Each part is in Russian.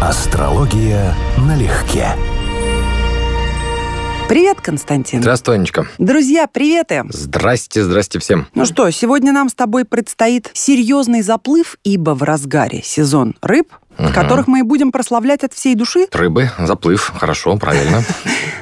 Астрология налегке. Привет, Константин. Здравствуй, Анечка. Друзья, приветы. Здрасте, здрасте всем. Ну что, сегодня нам с тобой предстоит серьезный заплыв, ибо в разгаре сезон рыб, угу. которых мы и будем прославлять от всей души. Рыбы, заплыв, хорошо, правильно.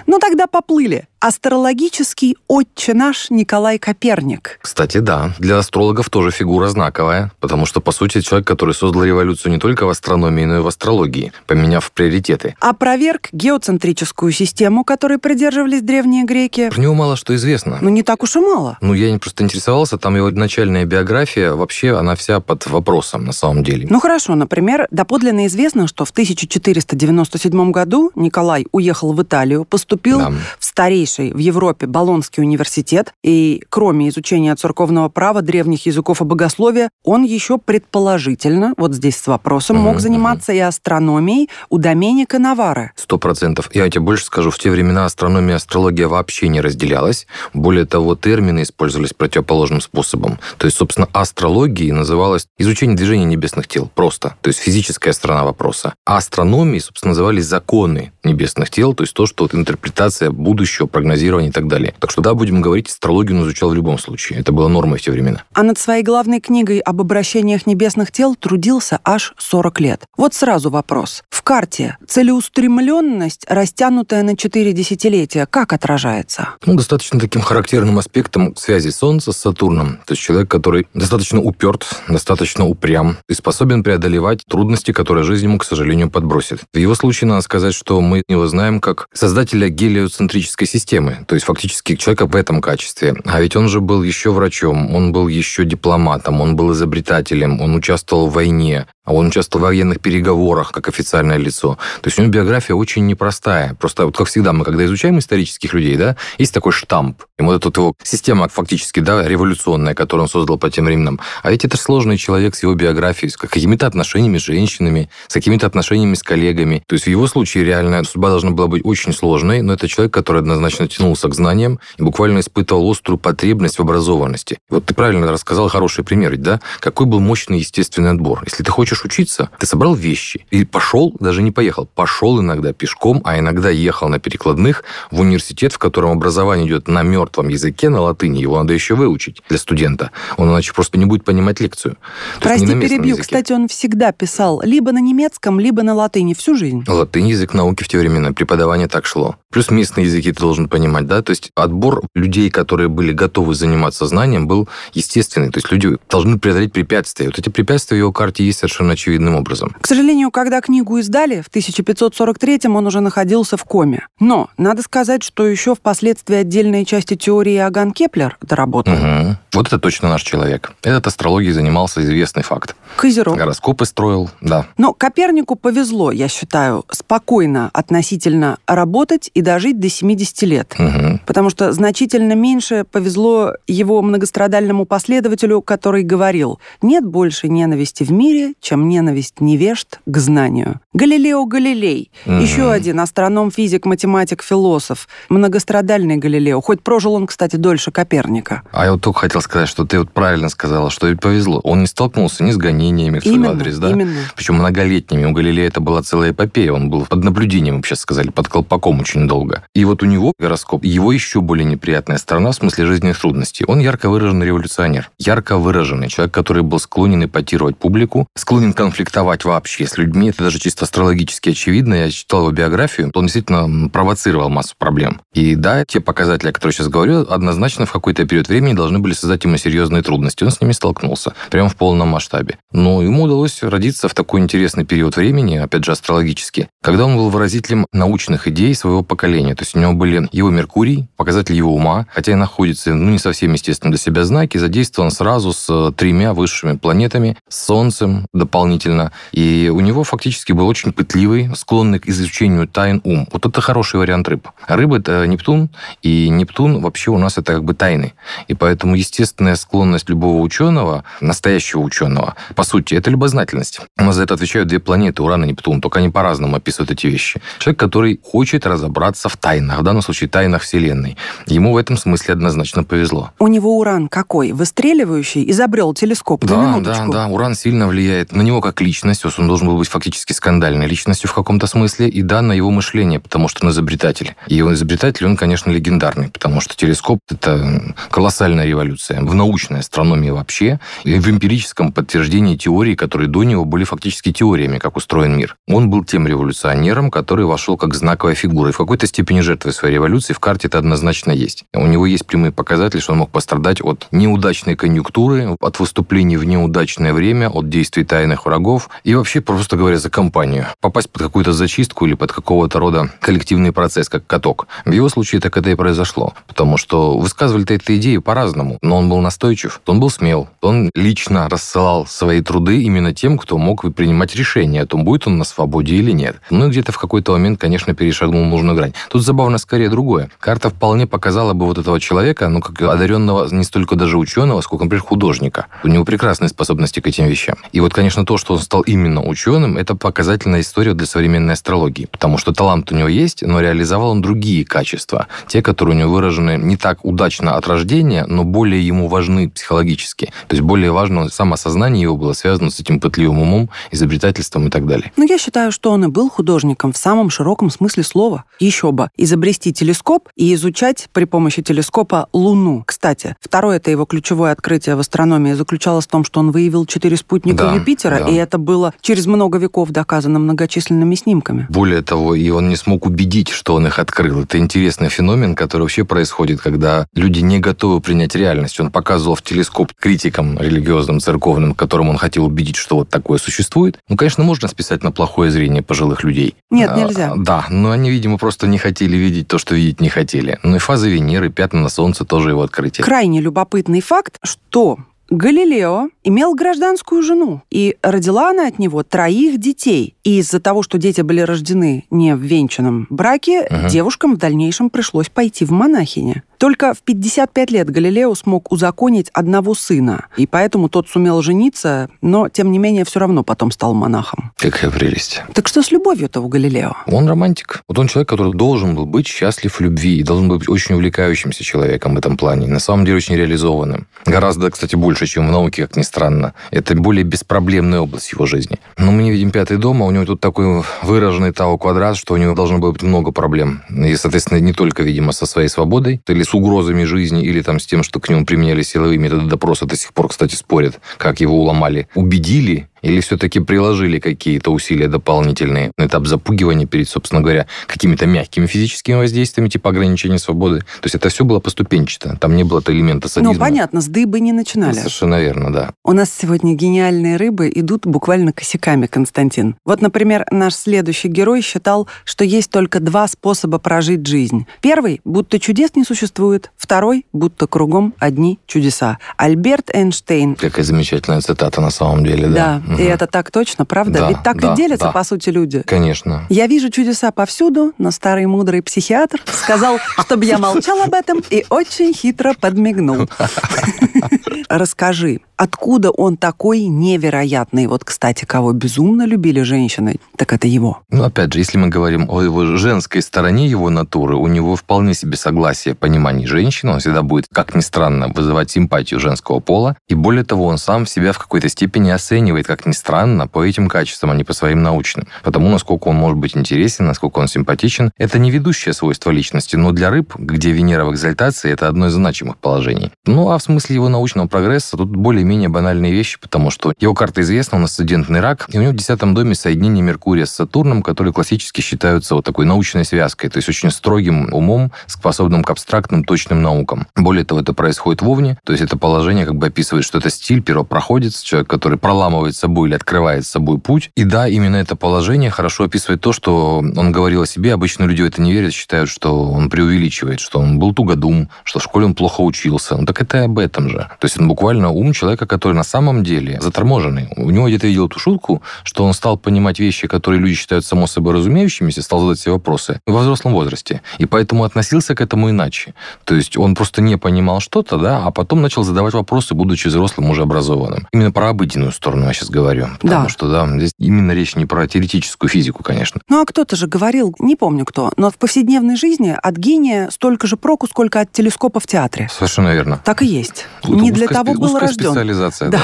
Ну тогда поплыли. Астрологический отче наш Николай Коперник. Кстати, да. Для астрологов тоже фигура знаковая, потому что, по сути, человек, который создал революцию не только в астрономии, но и в астрологии, поменяв приоритеты. Опроверг геоцентрическую систему, которой придерживались древние греки. Про него мало что известно. Ну, не так уж и мало. Ну, я не просто интересовался, там его начальная биография, вообще она вся под вопросом на самом деле. Ну, хорошо, например, доподлинно известно, что в 1497 году Николай уехал в Италию, поступил да. в старейший в Европе Болонский университет, и кроме изучения церковного права, древних языков и богословия, он еще предположительно, вот здесь с вопросом, мог заниматься и астрономией у Доменика Навара. Сто процентов. Я тебе больше скажу, в те времена астрономия и астрология вообще не разделялась. Более того, термины использовались противоположным способом. То есть, собственно, астрологией называлось изучение движения небесных тел. Просто. То есть, физическая сторона вопроса. А астрономией, собственно, назывались законы небесных тел, то есть то, что вот интерпретация будущего прогнозирования и так далее. Так что да, будем говорить, астрологию он изучал в любом случае. Это было нормой в те времена. А над своей главной книгой об обращениях небесных тел трудился аж 40 лет. Вот сразу вопрос. В карте целеустремленность, растянутая на 4 десятилетия, как отражается? Ну, достаточно таким характерным аспектом связи Солнца с Сатурном. То есть человек, который достаточно уперт, достаточно упрям и способен преодолевать трудности, которые жизнь ему, к сожалению, подбросит. В его случае надо сказать, что мы его знаем как создателя гелиоцентрической системы системы, то есть фактически человека в этом качестве. А ведь он же был еще врачом, он был еще дипломатом, он был изобретателем, он участвовал в войне, а он участвовал в военных переговорах как официальное лицо. То есть у него биография очень непростая. Просто вот как всегда мы, когда изучаем исторических людей, да, есть такой штамп. И вот эта вот его система фактически, да, революционная, которую он создал по тем временам. А ведь это сложный человек с его биографией, с какими-то отношениями с женщинами, с какими-то отношениями с коллегами. То есть в его случае реальная судьба должна была быть очень сложной, но это человек, который однозначно тянулся к знаниям и буквально испытывал острую потребность в образованности. Вот ты правильно рассказал хороший пример, да? Какой был мощный естественный отбор. Если ты хочешь хочешь учиться, ты собрал вещи и пошел, даже не поехал, пошел иногда пешком, а иногда ехал на перекладных в университет, в котором образование идет на мертвом языке, на латыни. Его надо еще выучить для студента. Он иначе просто не будет понимать лекцию. То Прости, перебью. Языке. Кстати, он всегда писал либо на немецком, либо на латыни всю жизнь. Латынь язык науки в те времена, преподавание так шло. Плюс местные языки ты должен понимать, да? То есть отбор людей, которые были готовы заниматься знанием, был естественный. То есть люди должны преодолеть препятствия. Вот эти препятствия в его карте есть совершенно очевидным образом. К сожалению, когда книгу издали, в 1543-м он уже находился в коме. Но надо сказать, что еще впоследствии отдельные части теории Иоганн Кеплер доработал. Угу. Вот это точно наш человек. Этот астрологией занимался известный факт. Козерог. Гороскопы строил, да. Но Копернику повезло, я считаю, спокойно относительно работать и дожить до 70 лет. Угу. Потому что значительно меньше повезло его многострадальному последователю, который говорил, нет больше ненависти в мире, чем ненависть невежд к знанию. Галилео Галилей, mm-hmm. еще один астроном, физик, математик, философ, многострадальный Галилео, хоть прожил он, кстати, дольше Коперника. А я вот только хотел сказать, что ты вот правильно сказала, что ведь повезло. Он не столкнулся ни с гонениями в свой именно, адрес, да? Именно. Причем многолетними. У Галилея это была целая эпопея. Он был под наблюдением, сейчас сказали, под колпаком очень долго. И вот у него гороскоп, его еще более неприятная сторона в смысле жизненных трудностей. Он ярко выраженный революционер. Ярко выраженный человек, который был склонен эпатировать публику, склонен конфликтовать вообще с людьми. Это даже чисто астрологически очевидно. Я читал его биографию. Он действительно провоцировал массу проблем. И да, те показатели, о которых сейчас говорю, однозначно в какой-то период времени должны были создать ему серьезные трудности. Он с ними столкнулся. Прямо в полном масштабе. Но ему удалось родиться в такой интересный период времени, опять же, астрологически, когда он был выразителем научных идей своего поколения. То есть у него были его Меркурий, показатель его ума, хотя и находится, ну, не совсем, естественно, для себя знаки, задействован сразу с тремя высшими планетами, с Солнцем, дополнительно. И у него фактически был очень пытливый, склонный к изучению тайн ум. Вот это хороший вариант рыб. Рыба – это Нептун, и Нептун вообще у нас это как бы тайны. И поэтому естественная склонность любого ученого, настоящего ученого, по сути, это любознательность. У нас за это отвечают две планеты, Уран и Нептун, только они по-разному описывают эти вещи. Человек, который хочет разобраться в тайнах, данном случае тайнах Вселенной. Ему в этом смысле однозначно повезло. У него Уран какой? Выстреливающий? Изобрел телескоп? Да, да, да. Уран сильно влияет на него как личность, он должен был быть фактически многострадальной личностью в каком-то смысле, и да, на его мышление, потому что он изобретатель. И он изобретатель, он, конечно, легендарный, потому что телескоп — это колоссальная революция в научной астрономии вообще, и в эмпирическом подтверждении теорий, которые до него были фактически теориями, как устроен мир. Он был тем революционером, который вошел как знаковая фигура, и в какой-то степени жертвой своей революции в карте это однозначно есть. У него есть прямые показатели, что он мог пострадать от неудачной конъюнктуры, от выступлений в неудачное время, от действий тайных врагов и вообще, просто говоря, за компанию. Попасть под какую-то зачистку или под какого-то рода коллективный процесс, как каток. В его случае так это и произошло. Потому что высказывали-то эту идею по-разному, но он был настойчив, он был смел, он лично рассылал свои труды именно тем, кто мог принимать решение о том, будет он на свободе или нет. Ну и где-то в какой-то момент, конечно, перешагнул нужную грань. Тут забавно скорее другое. Карта вполне показала бы вот этого человека, ну, как одаренного не столько даже ученого, сколько, например, художника. У него прекрасные способности к этим вещам. И вот, конечно, то, что он стал именно ученым, это показательная история для современной астрологии. Потому что талант у него есть, но реализовал он другие качества. Те, которые у него выражены не так удачно от рождения, но более ему важны психологически. То есть более важно самосознание его было связано с этим пытливым умом, изобретательством и так далее. Ну, я считаю, что он и был художником в самом широком смысле слова. Еще бы, изобрести телескоп и изучать при помощи телескопа Луну. Кстати, второе это его ключевое открытие в астрономии заключалось в том, что он выявил четыре спутника да, Юпитера, да. и это было через много веков доказано многочисленными снимками. Более того, и он не смог убедить, что он их открыл. Это интересный феномен, который вообще происходит, когда люди не готовы принять реальность. Он показывал в телескоп критикам религиозным, церковным, которым он хотел убедить, что вот такое существует. Ну, конечно, можно списать на плохое зрение пожилых людей. Нет, нельзя. А, да, но они, видимо, просто не хотели видеть то, что видеть не хотели. Ну и фазы Венеры, пятна на Солнце тоже его открытие. Крайне любопытный факт, что Галилео имел гражданскую жену, и родила она от него троих детей. И из-за того, что дети были рождены не в венчанном браке, угу. девушкам в дальнейшем пришлось пойти в монахини. Только в 55 лет Галилео смог узаконить одного сына, и поэтому тот сумел жениться, но, тем не менее, все равно потом стал монахом. Какая прелесть. Так что с любовью-то у Галилео? Он романтик. Вот он человек, который должен был быть счастлив в любви, и должен быть очень увлекающимся человеком в этом плане. На самом деле очень реализованным. Гораздо, кстати, больше, чем в науке, как ни странно. Это более беспроблемная область его жизни. Но мы не видим пятый дом, а у него тут такой выраженный Тау-квадрат, что у него должно быть много проблем. И, соответственно, не только, видимо, со своей свободой, или с угрозами жизни, или там с тем, что к нему применяли силовые методы допроса, до сих пор, кстати, спорят, как его уломали. Убедили или все-таки приложили какие-то усилия дополнительные на этап запугивания перед, собственно говоря, какими-то мягкими физическими воздействиями, типа ограничения свободы? То есть это все было поступенчато. Там не было элемента садизма. Ну, понятно, с дыбы не начинали. Совершенно верно, да. У нас сегодня гениальные рыбы идут буквально косяками, Константин. Вот, например, наш следующий герой считал, что есть только два способа прожить жизнь. Первый, будто чудес не существует. Второй, будто кругом одни чудеса. Альберт Эйнштейн. Какая замечательная цитата на самом деле, да. Да, и это так точно, правда? Да, Ведь так да, и делятся, да. по сути, люди. Конечно. Я вижу чудеса повсюду, но старый мудрый психиатр сказал, чтобы я молчал об этом и очень хитро подмигнул. Расскажи, откуда он такой невероятный? Вот, кстати, кого безумно любили женщины, так это его. Ну, опять же, если мы говорим о его женской стороне его натуры, у него вполне себе согласие, понимание женщины, он всегда будет, как ни странно, вызывать симпатию женского пола, и более того, он сам себя в какой-то степени оценивает, как ни странно, по этим качествам, а не по своим научным. Потому, насколько он может быть интересен, насколько он симпатичен, это не ведущее свойство личности, но для рыб, где Венера в экзальтации, это одно из значимых положений. Ну, а в смысле его научного прогресса тут более-менее банальные вещи, потому что его карта известна, он асцендентный рак, и у него в десятом доме соединение Меркурия с Сатурном, которые классически считаются вот такой научной связкой, то есть очень строгим умом, способным к абстрактным, точным наукам. Более того, это происходит в Овне, то есть это положение как бы описывает, что это стиль первопроходец, человек, который проламывает собой или открывает собой путь. И да, именно это положение хорошо описывает то, что он говорил о себе. Обычно люди в это не верят, считают, что он преувеличивает, что он был тугодум, что в школе он плохо учился. Ну так это и об этом же. То есть он буквально ум человека, который на самом деле заторможенный. У него где-то видел эту шутку, что он стал понимать вещи, которые люди считают само собой разумеющимися, стал задать себе вопросы во взрослом возрасте. И поэтому относился к этому иначе. То есть он просто не понимал что-то, да, а потом начал задавать вопросы, будучи взрослым, уже образованным. Именно про обыденную сторону я сейчас говорю. Потому да. что, да, здесь именно речь не про теоретическую физику, конечно. Ну, а кто-то же говорил, не помню кто, но в повседневной жизни от гения столько же проку, сколько от телескопа в театре. Совершенно верно. Так и есть. Это не для того был рожден. специализация, да.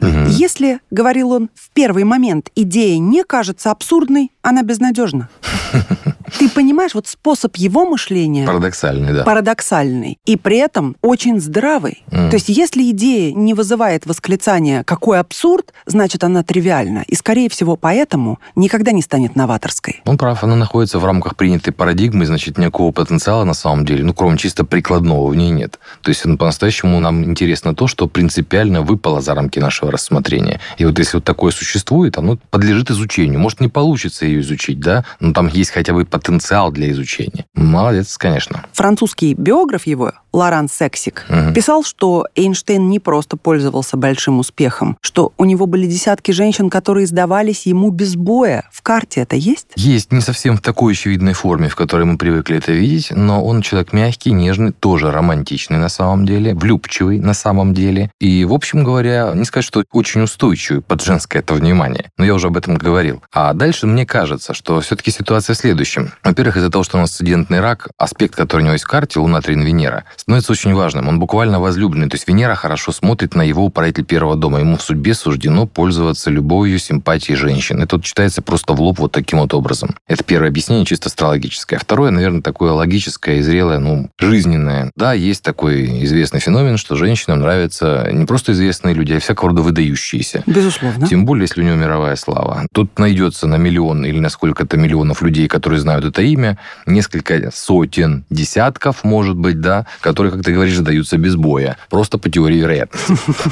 да. Если, говорил он, в первый момент идея не кажется абсурдной, она безнадежна. Ты понимаешь, вот способ его мышления... Парадоксальный, да. Парадоксальный. И при этом очень здравый. Mm. То есть если идея не вызывает восклицания «какой абсурд», значит, она тривиальна. И, скорее всего, поэтому никогда не станет новаторской. Он прав, она находится в рамках принятой парадигмы, значит, никакого потенциала на самом деле, ну, кроме чисто прикладного, в ней нет. То есть ну, по-настоящему нам интересно то, что принципиально выпало за рамки нашего рассмотрения. И вот если вот такое существует, оно подлежит изучению. Может, не получится ее изучить, да, но там есть хотя бы потенциал для изучения. Молодец, конечно. Французский биограф его, Лоран Сексик, угу. писал, что Эйнштейн не просто пользовался большим успехом, что у него были десятки женщин, которые сдавались ему без боя. В карте это есть? Есть, не совсем в такой очевидной форме, в которой мы привыкли это видеть, но он человек мягкий, нежный, тоже романтичный на самом деле, влюбчивый на самом деле. И, в общем говоря, не сказать, что очень устойчивый под женское это внимание. Но я уже об этом говорил. А дальше мне кажется, что все-таки ситуация в следующем. Во-первых, из-за того, что у нас студентный рак, аспект, который у него есть в карте, Луна, Трин, Венера, становится очень важным. Он буквально возлюбленный. То есть Венера хорошо смотрит на его управитель первого дома. Ему в судьбе суждено пользоваться любовью, симпатией женщин. Это вот читается просто в лоб вот таким вот образом. Это первое объяснение чисто астрологическое. Второе, наверное, такое логическое и зрелое, ну, жизненное. Да, есть такой известный феномен, что женщинам нравятся не просто известные люди, а всякого рода выдающиеся. Безусловно. Тем более, если у него мировая слава. Тут найдется на миллион или на сколько-то миллионов людей, которые знают это имя, несколько сотен, десятков, может быть, да, которые, как ты говоришь, даются без боя. Просто по теории вероятности.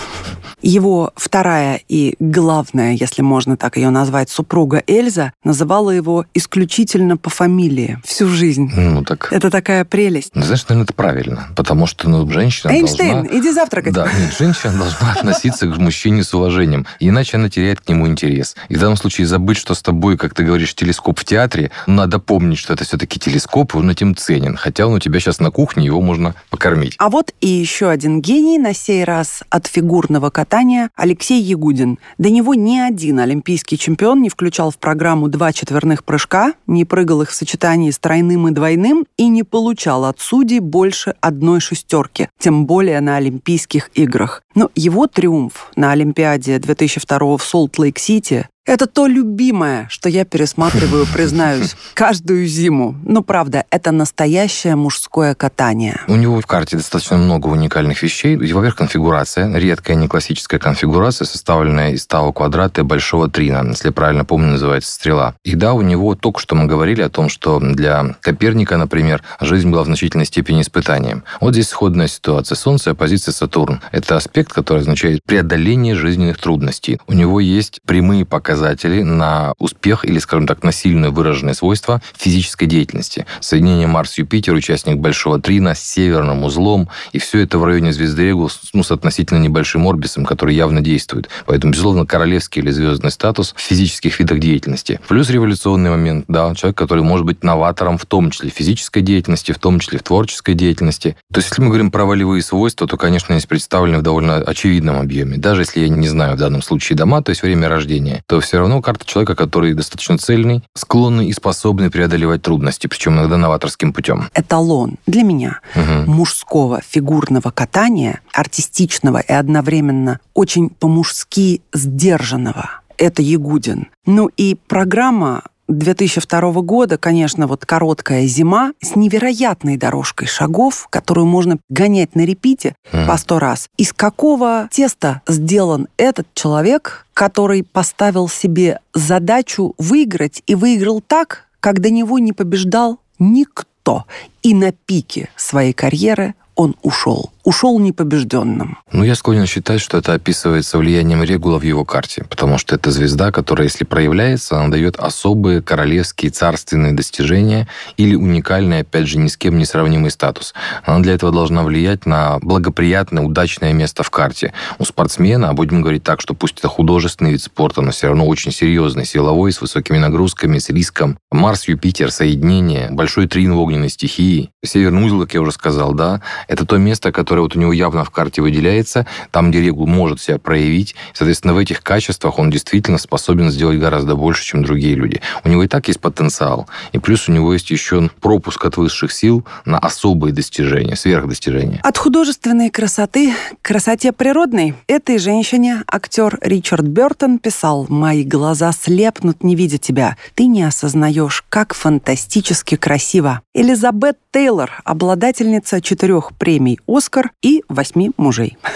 Его вторая и главная, если можно так ее назвать, супруга Эльза называла его исключительно по фамилии всю жизнь. Ну так. Это такая прелесть. Ну, знаешь, наверное, это правильно, потому что ну, женщина Эйнштейн, должна... иди завтракать. Да, нет, женщина должна относиться к мужчине с уважением, иначе она теряет к нему интерес. И в данном случае забыть, что с тобой, как ты говоришь, телескоп в театре, надо помнить, что это все-таки телескоп, и он этим ценен. Хотя он у тебя сейчас на кухне, его можно покормить. А вот и еще один гений, на сей раз от фигурного катания, Алексей Ягудин. До него ни один олимпийский чемпион не включал в программу два четверных прыжка, не прыгал их в сочетании с тройным и двойным и не получал от судей больше одной шестерки, тем более на Олимпийских играх. Но его триумф на Олимпиаде 2002 в Солт-Лейк-Сити это то любимое, что я пересматриваю, признаюсь, каждую зиму. Но правда, это настоящее мужское катание. У него в карте достаточно много уникальных вещей. Во-первых, конфигурация. Редкая не классическая конфигурация, составленная из того квадрата и большого трина, если правильно помню, называется стрела. И да, у него только что мы говорили о том, что для Коперника, например, жизнь была в значительной степени испытанием. Вот здесь сходная ситуация. Солнце, оппозиция Сатурн. Это аспект, который означает преодоление жизненных трудностей. У него есть прямые показатели показатели на успех или, скажем так, на сильное выраженное свойство физической деятельности. Соединение Марс-Юпитер, участник Большого Трина с северным узлом, и все это в районе звезды Регулус, ну, с относительно небольшим орбисом, который явно действует. Поэтому, безусловно, королевский или звездный статус в физических видах деятельности. Плюс революционный момент, да, человек, который может быть новатором в том числе в физической деятельности, в том числе в творческой деятельности. То есть, если мы говорим про волевые свойства, то, конечно, они представлены в довольно очевидном объеме. Даже если я не знаю в данном случае дома, то есть время рождения, то все равно карта человека, который достаточно цельный, склонный и способный преодолевать трудности, причем иногда новаторским путем. Эталон для меня угу. мужского фигурного катания, артистичного и одновременно очень по-мужски сдержанного. Это Ягудин. Ну и программа 2002 года, конечно, вот короткая зима с невероятной дорожкой шагов, которую можно гонять на репите mm. по сто раз. Из какого теста сделан этот человек, который поставил себе задачу выиграть и выиграл так, как до него не побеждал никто. И на пике своей карьеры он ушел ушел непобежденным. Ну, я склонен считать, что это описывается влиянием Регула в его карте, потому что это звезда, которая, если проявляется, она дает особые королевские царственные достижения или уникальный, опять же, ни с кем не сравнимый статус. Она для этого должна влиять на благоприятное, удачное место в карте. У спортсмена, а будем говорить так, что пусть это художественный вид спорта, но все равно очень серьезный, силовой, с высокими нагрузками, с риском. Марс, Юпитер, соединение, большой трин в огненной стихии. Северный узел, как я уже сказал, да, это то место, которое которая вот у него явно в карте выделяется, там, где регул может себя проявить. Соответственно, в этих качествах он действительно способен сделать гораздо больше, чем другие люди. У него и так есть потенциал. И плюс у него есть еще пропуск от высших сил на особые достижения, сверхдостижения. От художественной красоты к красоте природной этой женщине актер Ричард Бертон писал «Мои глаза слепнут, не видя тебя. Ты не осознаешь, как фантастически красиво». Элизабет Тейлор, обладательница четырех премий «Оскар» и восьми мужей.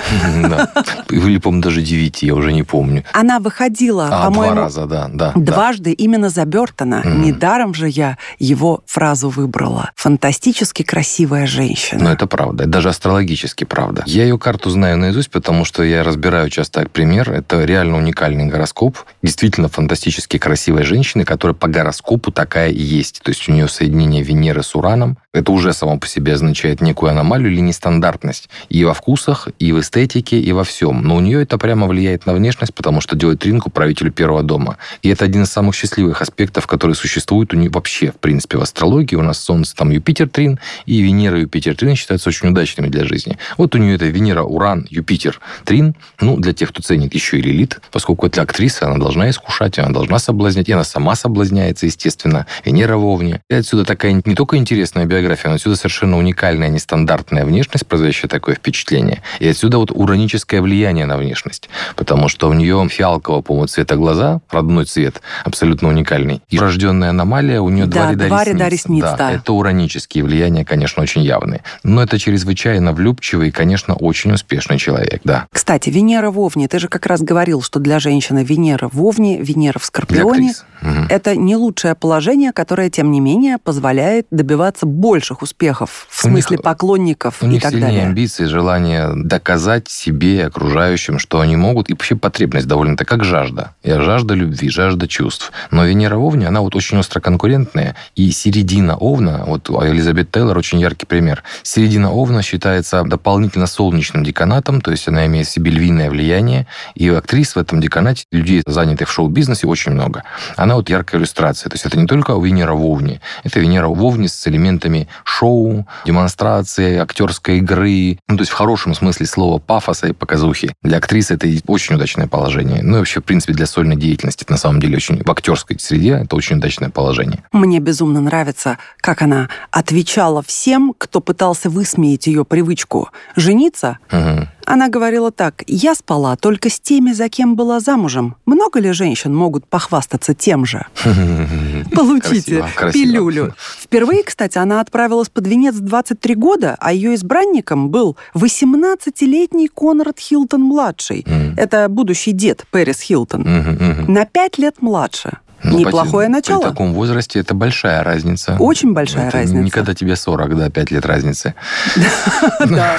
Да. Или, по-моему, даже девяти, я уже не помню. Она выходила, А, по-моему, два раза, да. да дважды именно за Бертона. Недаром же я его фразу выбрала. Фантастически красивая женщина. Но это правда. Это даже астрологически правда. Я ее карту знаю наизусть, потому что я разбираю часто пример. Это реально уникальный гороскоп. Действительно фантастически красивая женщина, которая по гороскопу такая и есть. То есть у нее соединение Венеры с Ураном. Это уже само по себе означает некую аномалию или нестандартность. И во вкусах, и в эстетике, и во всем. Но у нее это прямо влияет на внешность, потому что делает тринку правителю первого дома. И это один из самых счастливых аспектов, которые существуют у нее вообще, в принципе, в астрологии. У нас Солнце, там Юпитер трин, и Венера Юпитер трин считаются очень удачными для жизни. Вот у нее это Венера, Уран, Юпитер трин. Ну, для тех, кто ценит еще и лилит, поскольку это актриса, она должна искушать, она должна соблазнять, и она сама соблазняется, естественно. Венера в Овне. И отсюда такая не только интересная биография, но отсюда совершенно уникальная, нестандартная внешность, производящая такое впечатление. И отсюда вот ураническое влияние на внешность. Потому что у нее фиалкового, по-моему, цвета глаза, родной цвет, абсолютно уникальный. И врожденная аномалия, у нее Да, два ряда два ресниц. ряда ресниц, да. Это уранические влияния, конечно, очень явные. Но это чрезвычайно влюбчивый и, конечно, очень успешный человек, да. Кстати, Венера в Овне. Ты же как раз говорил, что для женщины Венера в Овне, Венера в Скорпионе это не лучшее положение, которое, тем не менее, позволяет добиваться больших успехов в У них- смысле поклонников У и них так сильнее далее. Амбиции, желание доказать себе и окружающим, что они могут, и вообще потребность довольно-то как жажда. Я жажда любви, жажда чувств. Но Венера в Овне, она вот очень остро конкурентная, и середина Овна, вот Элизабет Тейлор очень яркий пример. Середина Овна считается дополнительно солнечным деканатом, то есть она имеет в себе львиное влияние, и актрис в этом деканате, людей, занятых в шоу-бизнесе, очень много. Она вот яркая иллюстрация. То есть это не только Венера в Овне, это Венера в Овне с элементами шоу, демонстрации, актерской игры, ну, то есть в хорошем смысле слова пафоса и показухи. Для актрисы это очень удачное положение. Ну и вообще, в принципе, для сольной деятельности это на самом деле очень в актерской среде это очень удачное положение. Мне безумно нравится, как она отвечала всем, кто пытался высмеять ее привычку жениться. Мгм. Она говорила так, я спала только с теми, за кем была замужем. Много ли женщин могут похвастаться тем же? Получите Красиво, красиво. пилюлю. Впервые, кстати, она отправилась под венец в 23 года, а ее избранником был 18-летний Конрад Хилтон-младший. Мгм. Это будущий дед Пэрис Хилтон. Мгм, мгм. На пять лет младше. Ну, Неплохое при- начало. При таком возрасте это большая разница. Очень большая Это разница. Никогда тебе 40, да, 5 лет разницы. Да.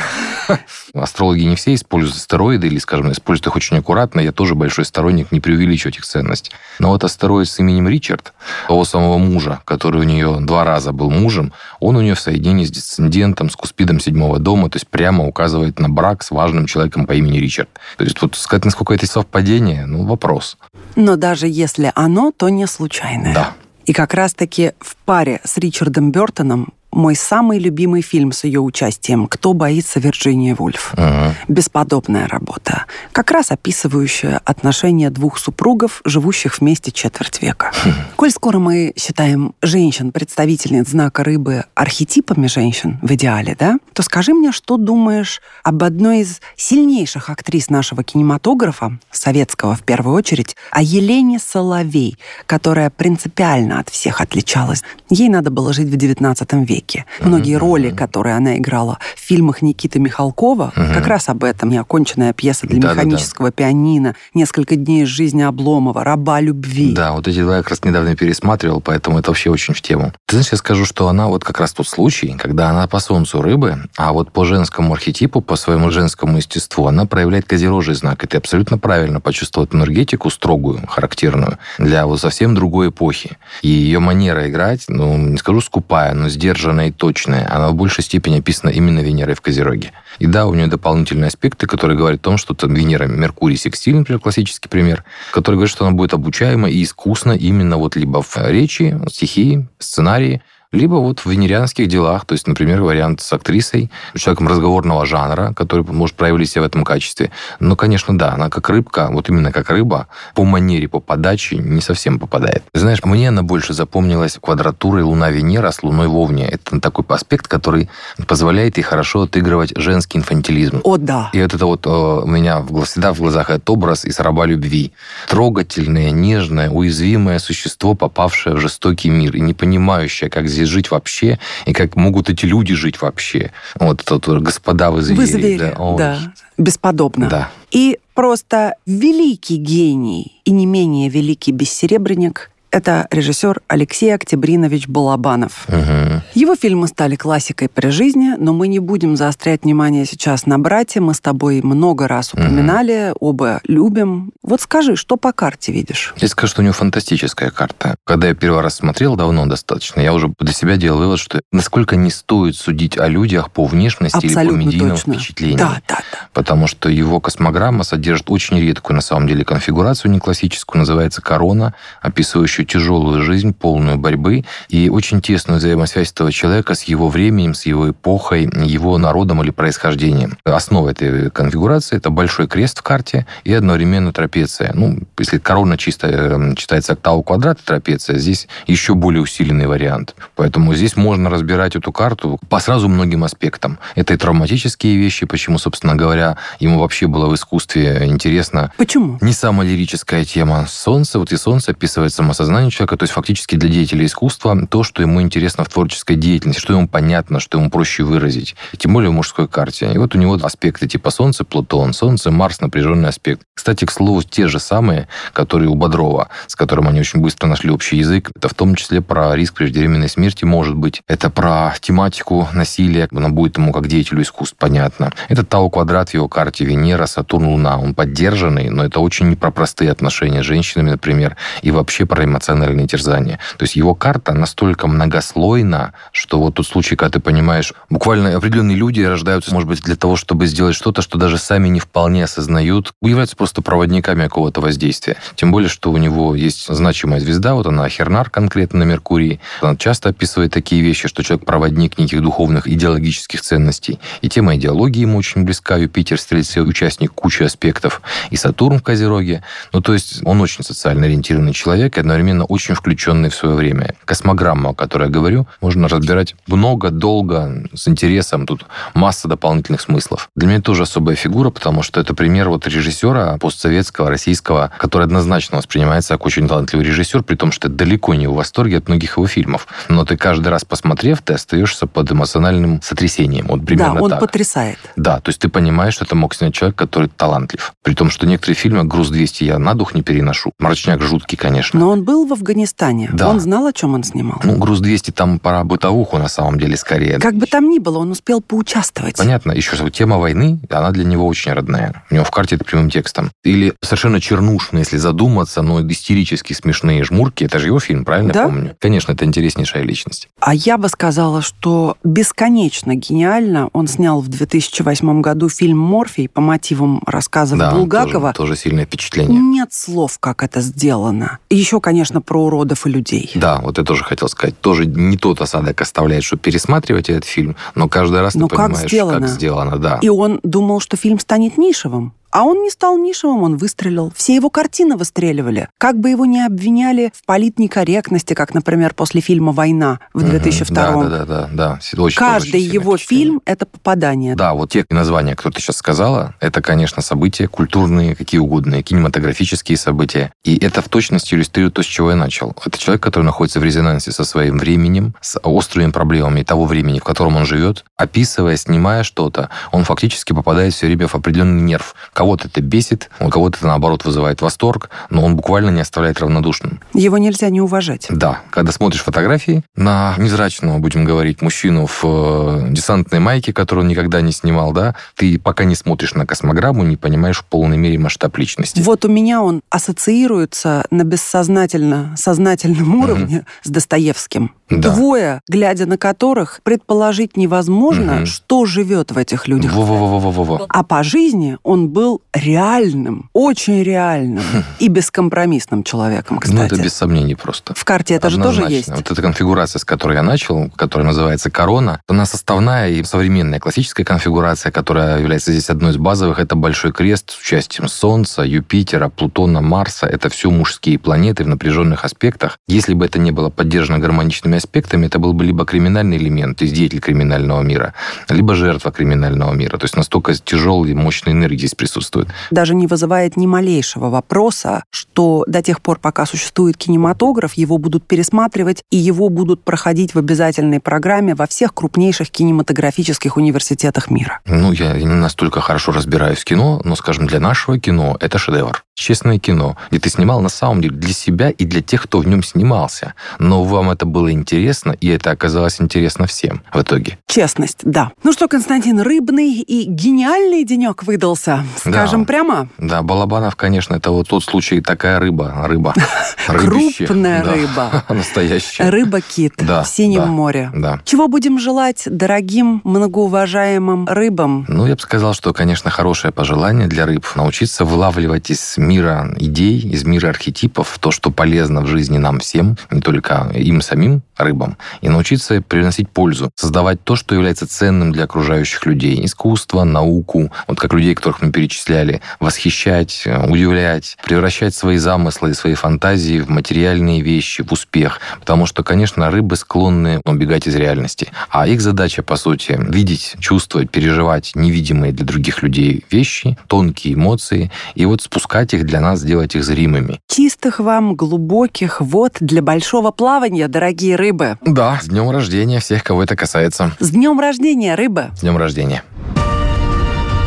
Астрологи не все используют астероиды или, скажем, используют их очень аккуратно. Я тоже большой сторонник не преувеличивать их ценность. Но вот астероид с именем Ричард, того самого мужа, который у нее два раза был мужем, он у нее в соединении с десцендентом, с куспидом седьмого дома, то есть прямо указывает на брак с важным человеком по имени Ричард. То есть вот сказать, насколько это совпадение, ну, вопрос. Но даже если оно, то не случайное. Да. И как раз-таки в паре с Ричардом Бертоном мой самый любимый фильм с ее участием «Кто боится Вирджинии Вульф». Ага. Бесподобная работа, как раз описывающая отношения двух супругов, живущих вместе четверть века. Коль скоро мы считаем женщин, представительниц знака рыбы, архетипами женщин в идеале, да, то скажи мне, что думаешь об одной из сильнейших актрис нашего кинематографа, советского в первую очередь, о Елене Соловей, которая принципиально от всех отличалась. Ей надо было жить в XIX веке. Многие роли, которые она играла в фильмах Никиты Михалкова, как раз об этом. Неоконченная пьеса для Да-да-да. механического пианино, несколько дней из жизни Обломова, раба любви. Да, вот эти два я как раз недавно пересматривал, поэтому это вообще очень в тему. Ты знаешь, я скажу, что она вот как раз тот случай, когда она по солнцу рыбы, а вот по женскому архетипу, по своему женскому естеству, она проявляет козерожий знак. И ты абсолютно правильно почувствовал энергетику строгую, характерную, для вот совсем другой эпохи. И ее манера играть, ну, не скажу скупая, но сдержанная и точная, она в большей степени описана именно Венерой в Козероге. И да, у нее дополнительные аспекты, которые говорят о том, что там Венера, Меркурий, секстиль, например, классический пример, который говорит, что она будет обучаема и искусна именно вот либо в речи, стихии, сценарии, Либо вот в венерианских делах, то есть, например, вариант с актрисой, человеком разговорного жанра, который может проявить себя в этом качестве. Но, конечно, да, она как рыбка, вот именно как рыба, по манере, по подаче не совсем попадает. Знаешь, мне она больше запомнилась квадратурой Луна-Венера с Луной Вовне. Это такой аспект, который позволяет ей хорошо отыгрывать женский инфантилизм. О, да. И это вот э, у меня всегда в глазах этот образ из раба любви. Трогательное, нежное, уязвимое существо, попавшее в жестокий мир и не понимающее, как здесь жить вообще, и как могут эти люди жить вообще. Вот тот господа вы звери. Вы звери, да. Ой. да. Бесподобно. Да. И просто великий гений и не менее великий бессеребренник это режиссер Алексей Октябринович Балабанов. Угу. Его фильмы стали классикой при жизни, но мы не будем заострять внимание сейчас на брате. Мы с тобой много раз упоминали, угу. оба любим. Вот скажи, что по карте видишь? Я скажу, что у него фантастическая карта. Когда я первый раз смотрел, давно достаточно, я уже для себя делал вывод, что насколько не стоит судить о людях по внешности Абсолютно или по медийному точно. впечатлению. Да, да, да. Потому что его космограмма содержит очень редкую, на самом деле, конфигурацию не классическую, называется корона, описывающую очень тяжелую жизнь, полную борьбы, и очень тесную взаимосвязь этого человека с его временем, с его эпохой, его народом или происхождением. Основа этой конфигурации – это большой крест в карте и одновременно трапеция. Ну, если корона чисто э, читается октаву квадрат трапеция, здесь еще более усиленный вариант. Поэтому здесь можно разбирать эту карту по сразу многим аспектам. Это и травматические вещи, почему, собственно говоря, ему вообще было в искусстве интересно. Почему? Не самая лирическая тема. Солнце, вот и солнце описывает самосознание сознанию человека, то есть фактически для деятеля искусства, то, что ему интересно в творческой деятельности, что ему понятно, что ему проще выразить. Тем более в мужской карте. И вот у него аспекты типа Солнце, Плутон, Солнце, Марс, напряженный аспект. Кстати, к слову, те же самые, которые у Бодрова, с которым они очень быстро нашли общий язык. Это в том числе про риск преждевременной смерти, может быть. Это про тематику насилия, она будет ему как деятелю искусств понятно. Это Тау квадрат в его карте Венера, Сатурн, Луна. Он поддержанный, но это очень не про простые отношения с женщинами, например, и вообще про эмоциональные терзания. То есть его карта настолько многослойна, что вот тот случай, когда ты понимаешь, буквально определенные люди рождаются, может быть, для того, чтобы сделать что-то, что даже сами не вполне осознают, являются просто проводниками какого-то воздействия. Тем более, что у него есть значимая звезда, вот она Хернар конкретно на Меркурии. Она часто описывает такие вещи, что человек проводник неких духовных идеологических ценностей. И тема идеологии ему очень близка. Юпитер, Стрельце, участник кучи аспектов. И Сатурн в Козероге. Ну, то есть он очень социально ориентированный человек и одновременно одновременно очень включенный в свое время. Космограмму, о которой я говорю, можно разбирать много, долго, с интересом. Тут масса дополнительных смыслов. Для меня тоже особая фигура, потому что это пример вот режиссера постсоветского, российского, который однозначно воспринимается как очень талантливый режиссер, при том, что ты далеко не в восторге от многих его фильмов. Но ты каждый раз, посмотрев, ты остаешься под эмоциональным сотрясением. Вот примерно да, он так. потрясает. Да, то есть ты понимаешь, что это мог снять человек, который талантлив. При том, что некоторые фильмы «Груз-200» я на дух не переношу. «Мрачняк» жуткий, конечно. Но он был в Афганистане. Да. Он знал, о чем он снимал. Ну, груз-200 там пора бытовуху, на самом деле, скорее. Как бы там ни было, он успел поучаствовать. Понятно. Еще тема войны, она для него очень родная. У него в карте это прямым текстом. Или совершенно чернушно, если задуматься, но истерически смешные жмурки. Это же его фильм, правильно да? помню? Конечно, это интереснейшая личность. А я бы сказала, что бесконечно гениально он снял в 2008 году фильм «Морфий» по мотивам рассказов да, Булгакова. Тоже, тоже сильное впечатление. Нет слов, как это сделано. Еще, конечно, про уродов и людей. Да, вот я тоже хотел сказать. Тоже не тот осадок оставляет, чтобы пересматривать этот фильм, но каждый раз но ты как понимаешь, сделано. как сделано. Да. И он думал, что фильм станет нишевым. А он не стал нишевым, он выстрелил. Все его картины выстреливали. Как бы его ни обвиняли в политнекорректности, как, например, после фильма «Война» в 2002 Да, да, да, да. да. Очень, Каждый очень его фильм — это попадание. Да, вот те названия, кто ты сейчас сказала, это, конечно, события культурные, какие угодно, кинематографические события. И это в точности иллюстрирует то, с чего я начал. Это человек, который находится в резонансе со своим временем, с острыми проблемами того времени, в котором он живет. Описывая, снимая что-то, он фактически попадает все время в определенный нерв, Кого-то это бесит, у кого-то это, наоборот, вызывает восторг, но он буквально не оставляет равнодушным. Его нельзя не уважать. Да. Когда смотришь фотографии на невзрачного, будем говорить, мужчину в э, десантной майке, которую он никогда не снимал, да, ты пока не смотришь на космограмму, не понимаешь в полной мере масштаб личности. Вот у меня он ассоциируется на бессознательно сознательном уровне mm-hmm. с Достоевским. Да. двое, глядя на которых предположить невозможно, угу. что живет в этих людях. Во-во-во-во-во. А по жизни он был реальным, очень реальным хм. и бескомпромиссным человеком, кстати. Ну, это без сомнений просто. В карте это же тоже есть. Вот эта конфигурация, с которой я начал, которая называется корона, она составная и современная классическая конфигурация, которая является здесь одной из базовых, это большой крест с участием Солнца, Юпитера, Плутона, Марса. Это все мужские планеты в напряженных аспектах. Если бы это не было поддержано гармоничными аспектами, это был бы либо криминальный элемент, то есть деятель криминального мира, либо жертва криминального мира. То есть настолько тяжелой и мощной энергии здесь присутствует. Даже не вызывает ни малейшего вопроса, что до тех пор, пока существует кинематограф, его будут пересматривать и его будут проходить в обязательной программе во всех крупнейших кинематографических университетах мира. Ну, я не настолько хорошо разбираюсь в кино, но, скажем, для нашего кино это шедевр. Честное кино, где ты снимал на самом деле для себя и для тех, кто в нем снимался. Но вам это было интересно, и это оказалось интересно всем в итоге. Честность, да. Ну что, Константин, рыбный и гениальный денек выдался, скажем да. прямо. Да, Балабанов, конечно, это вот тот случай, такая рыба, рыба. Крупная рыба. Настоящая. Рыба-кит в Синем море. Да. Чего будем желать дорогим, многоуважаемым рыбам? Ну, я бы сказал, что, конечно, хорошее пожелание для рыб научиться вылавливать из мира идей, из мира архетипов то, что полезно в жизни нам всем, не только им самим, рыбам, и научиться приносить пользу, создавать то, что является ценным для окружающих людей. Искусство, науку, вот как людей, которых мы перечисляли, восхищать, удивлять, превращать свои замыслы и свои фантазии в материальные вещи, в успех. Потому что, конечно, рыбы склонны убегать из реальности. А их задача, по сути, видеть, чувствовать, переживать невидимые для других людей вещи, тонкие эмоции, и вот спускать их для нас, сделать их зримыми. Чистых вам глубоких вод для большого плавания, дорогие рыбы. Да, с днем рождения всех, кого это касается. С днем рождения, рыбы. С днем рождения.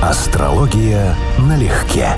Астрология налегке.